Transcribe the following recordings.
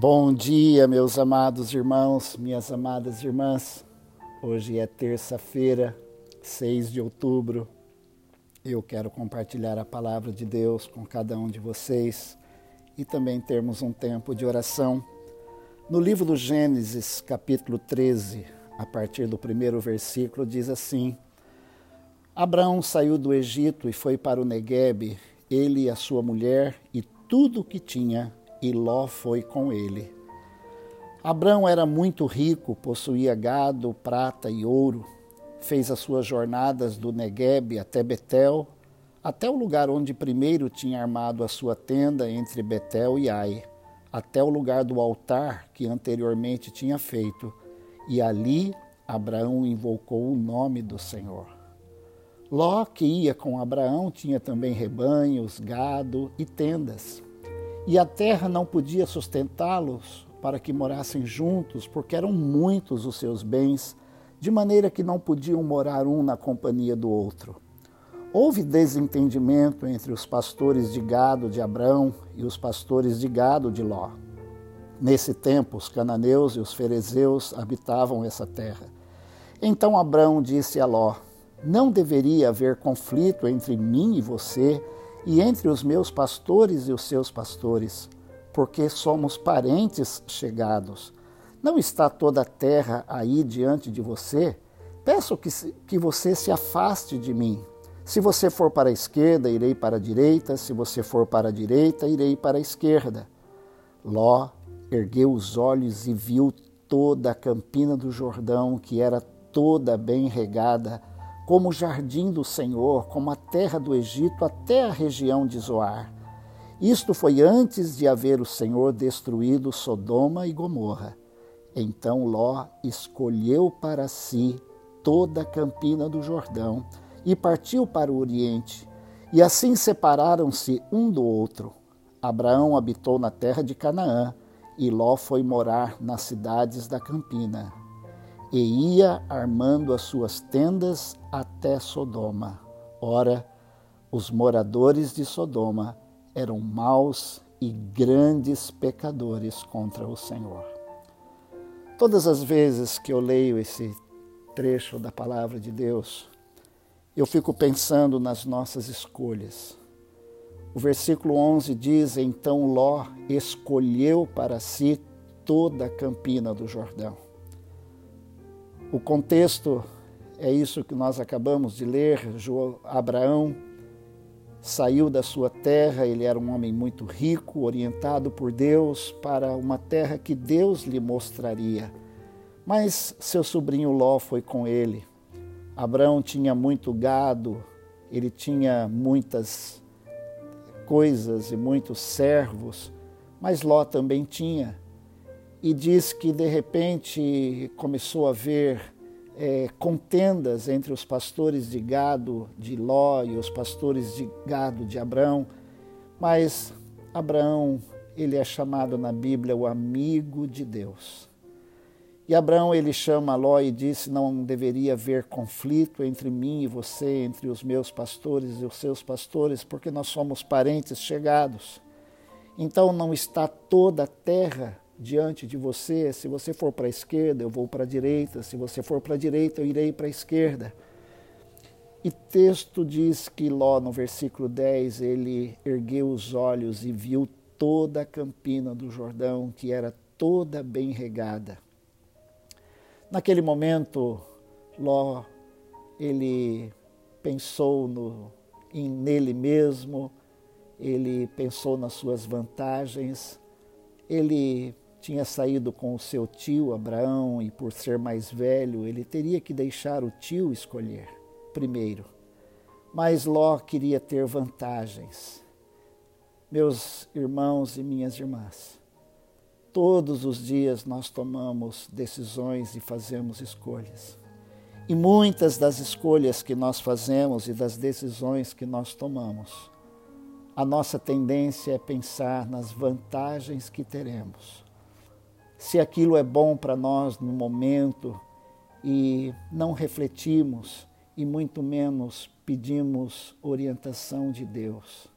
Bom dia, meus amados irmãos, minhas amadas irmãs. Hoje é terça-feira, 6 de outubro. Eu quero compartilhar a palavra de Deus com cada um de vocês e também termos um tempo de oração. No livro do Gênesis, capítulo 13, a partir do primeiro versículo, diz assim: Abraão saiu do Egito e foi para o Neguebe, ele e a sua mulher e tudo o que tinha e Ló foi com ele. Abrão era muito rico, possuía gado, prata e ouro. Fez as suas jornadas do Negueb até Betel, até o lugar onde primeiro tinha armado a sua tenda entre Betel e Ai, até o lugar do altar que anteriormente tinha feito, e ali Abraão invocou o nome do Senhor. Ló, que ia com Abraão, tinha também rebanhos, gado e tendas e a terra não podia sustentá-los para que morassem juntos, porque eram muitos os seus bens, de maneira que não podiam morar um na companhia do outro. Houve desentendimento entre os pastores de gado de Abrão e os pastores de gado de Ló. Nesse tempo, os cananeus e os ferezeus habitavam essa terra. Então Abrão disse a Ló: Não deveria haver conflito entre mim e você e entre os meus pastores e os seus pastores, porque somos parentes chegados. Não está toda a terra aí diante de você? Peço que, que você se afaste de mim. Se você for para a esquerda, irei para a direita, se você for para a direita, irei para a esquerda. Ló ergueu os olhos e viu toda a campina do Jordão, que era toda bem regada, como o jardim do Senhor, como a terra do Egito até a região de Zoar. Isto foi antes de haver o Senhor destruído Sodoma e Gomorra. Então Ló escolheu para si toda a campina do Jordão e partiu para o Oriente. E assim separaram-se um do outro. Abraão habitou na terra de Canaã e Ló foi morar nas cidades da campina e ia armando as suas tendas até Sodoma. Ora, os moradores de Sodoma eram maus e grandes pecadores contra o Senhor. Todas as vezes que eu leio esse trecho da palavra de Deus, eu fico pensando nas nossas escolhas. O versículo 11 diz: Então Ló escolheu para si toda a campina do Jordão. O contexto é isso que nós acabamos de ler. Abraão saiu da sua terra, ele era um homem muito rico, orientado por Deus para uma terra que Deus lhe mostraria. Mas seu sobrinho Ló foi com ele. Abraão tinha muito gado, ele tinha muitas coisas e muitos servos, mas Ló também tinha e diz que de repente começou a haver é, contendas entre os pastores de gado de Ló e os pastores de gado de Abraão, mas Abraão ele é chamado na Bíblia o amigo de Deus. E Abraão ele chama Ló e disse: Não deveria haver conflito entre mim e você, entre os meus pastores e os seus pastores, porque nós somos parentes chegados. Então não está toda a terra diante de você. Se você for para a esquerda, eu vou para a direita. Se você for para a direita, eu irei para a esquerda. E texto diz que Ló, no versículo 10, ele ergueu os olhos e viu toda a campina do Jordão, que era toda bem regada. Naquele momento, Ló, ele pensou no, em, nele mesmo, ele pensou nas suas vantagens, ele tinha saído com o seu tio Abraão e, por ser mais velho, ele teria que deixar o tio escolher primeiro. Mas Ló queria ter vantagens. Meus irmãos e minhas irmãs, todos os dias nós tomamos decisões e fazemos escolhas. E muitas das escolhas que nós fazemos e das decisões que nós tomamos, a nossa tendência é pensar nas vantagens que teremos se aquilo é bom para nós no momento e não refletimos e muito menos pedimos orientação de Deus.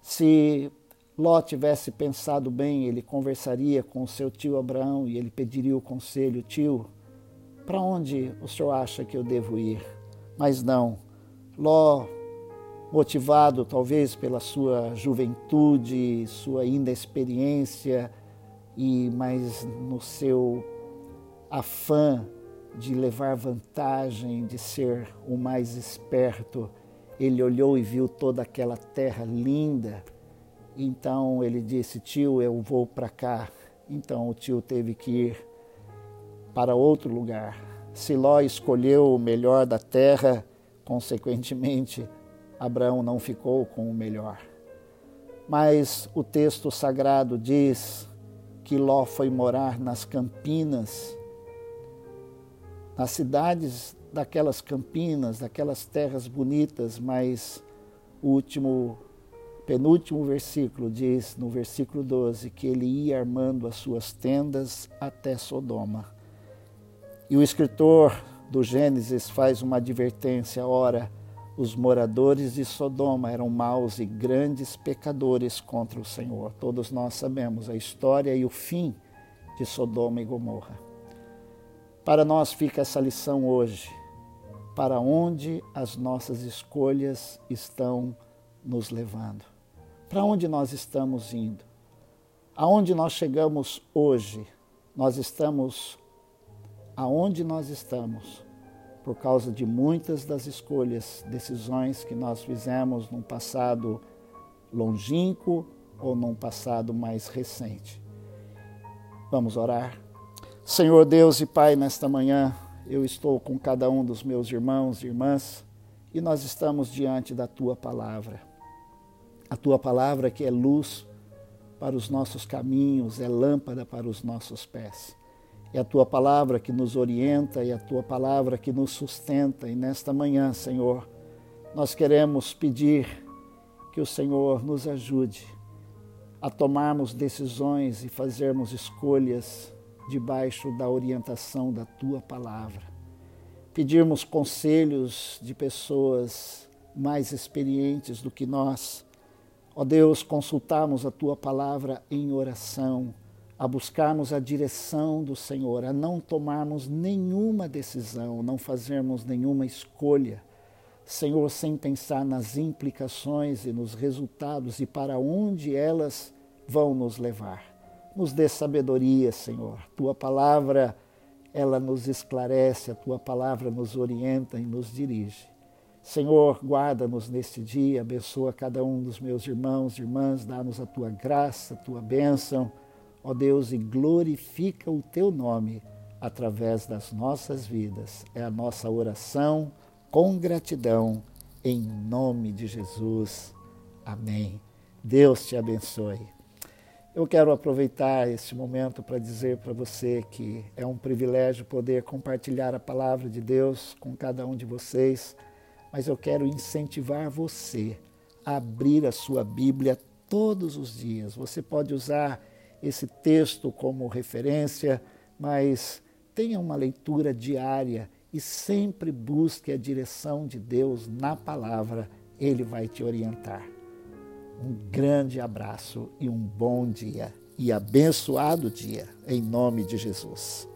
Se Ló tivesse pensado bem, ele conversaria com seu tio Abraão e ele pediria o conselho: Tio, para onde o senhor acha que eu devo ir? Mas não. Ló, motivado talvez pela sua juventude, sua inexperiência, e mas no seu afã de levar vantagem, de ser o mais esperto, ele olhou e viu toda aquela terra linda. Então ele disse: Tio, eu vou para cá. Então o tio teve que ir para outro lugar. Siló escolheu o melhor da terra, consequentemente, Abraão não ficou com o melhor. Mas o texto sagrado diz que Ló foi morar nas campinas, nas cidades daquelas campinas, daquelas terras bonitas, mas o último, penúltimo versículo diz, no versículo 12, que ele ia armando as suas tendas até Sodoma. E o escritor do Gênesis faz uma advertência: ora, os moradores de Sodoma eram maus e grandes pecadores contra o Senhor. Todos nós sabemos a história e o fim de Sodoma e Gomorra. Para nós fica essa lição hoje para onde as nossas escolhas estão nos levando. Para onde nós estamos indo? Aonde nós chegamos hoje? Nós estamos aonde nós estamos por causa de muitas das escolhas, decisões que nós fizemos num passado longínquo ou num passado mais recente. Vamos orar. Senhor Deus e Pai, nesta manhã, eu estou com cada um dos meus irmãos e irmãs e nós estamos diante da tua palavra. A tua palavra que é luz para os nossos caminhos, é lâmpada para os nossos pés. É a tua palavra que nos orienta e a tua palavra que nos sustenta. E nesta manhã, Senhor, nós queremos pedir que o Senhor nos ajude a tomarmos decisões e fazermos escolhas debaixo da orientação da tua palavra. Pedirmos conselhos de pessoas mais experientes do que nós. Ó Deus, consultarmos a tua palavra em oração, a buscarmos a direção do Senhor, a não tomarmos nenhuma decisão, não fazermos nenhuma escolha. Senhor, sem pensar nas implicações e nos resultados e para onde elas vão nos levar. Nos dê sabedoria, Senhor. Tua palavra, ela nos esclarece, a tua palavra nos orienta e nos dirige. Senhor, guarda-nos neste dia, abençoa cada um dos meus irmãos e irmãs, dá-nos a tua graça, a tua bênção, ó Deus, e glorifica o teu nome através das nossas vidas. É a nossa oração com gratidão, em nome de Jesus. Amém. Deus te abençoe. Eu quero aproveitar esse momento para dizer para você que é um privilégio poder compartilhar a palavra de Deus com cada um de vocês, mas eu quero incentivar você a abrir a sua Bíblia todos os dias. Você pode usar esse texto como referência, mas tenha uma leitura diária e sempre busque a direção de Deus na palavra, ele vai te orientar. Um grande abraço e um bom dia e abençoado dia, em nome de Jesus.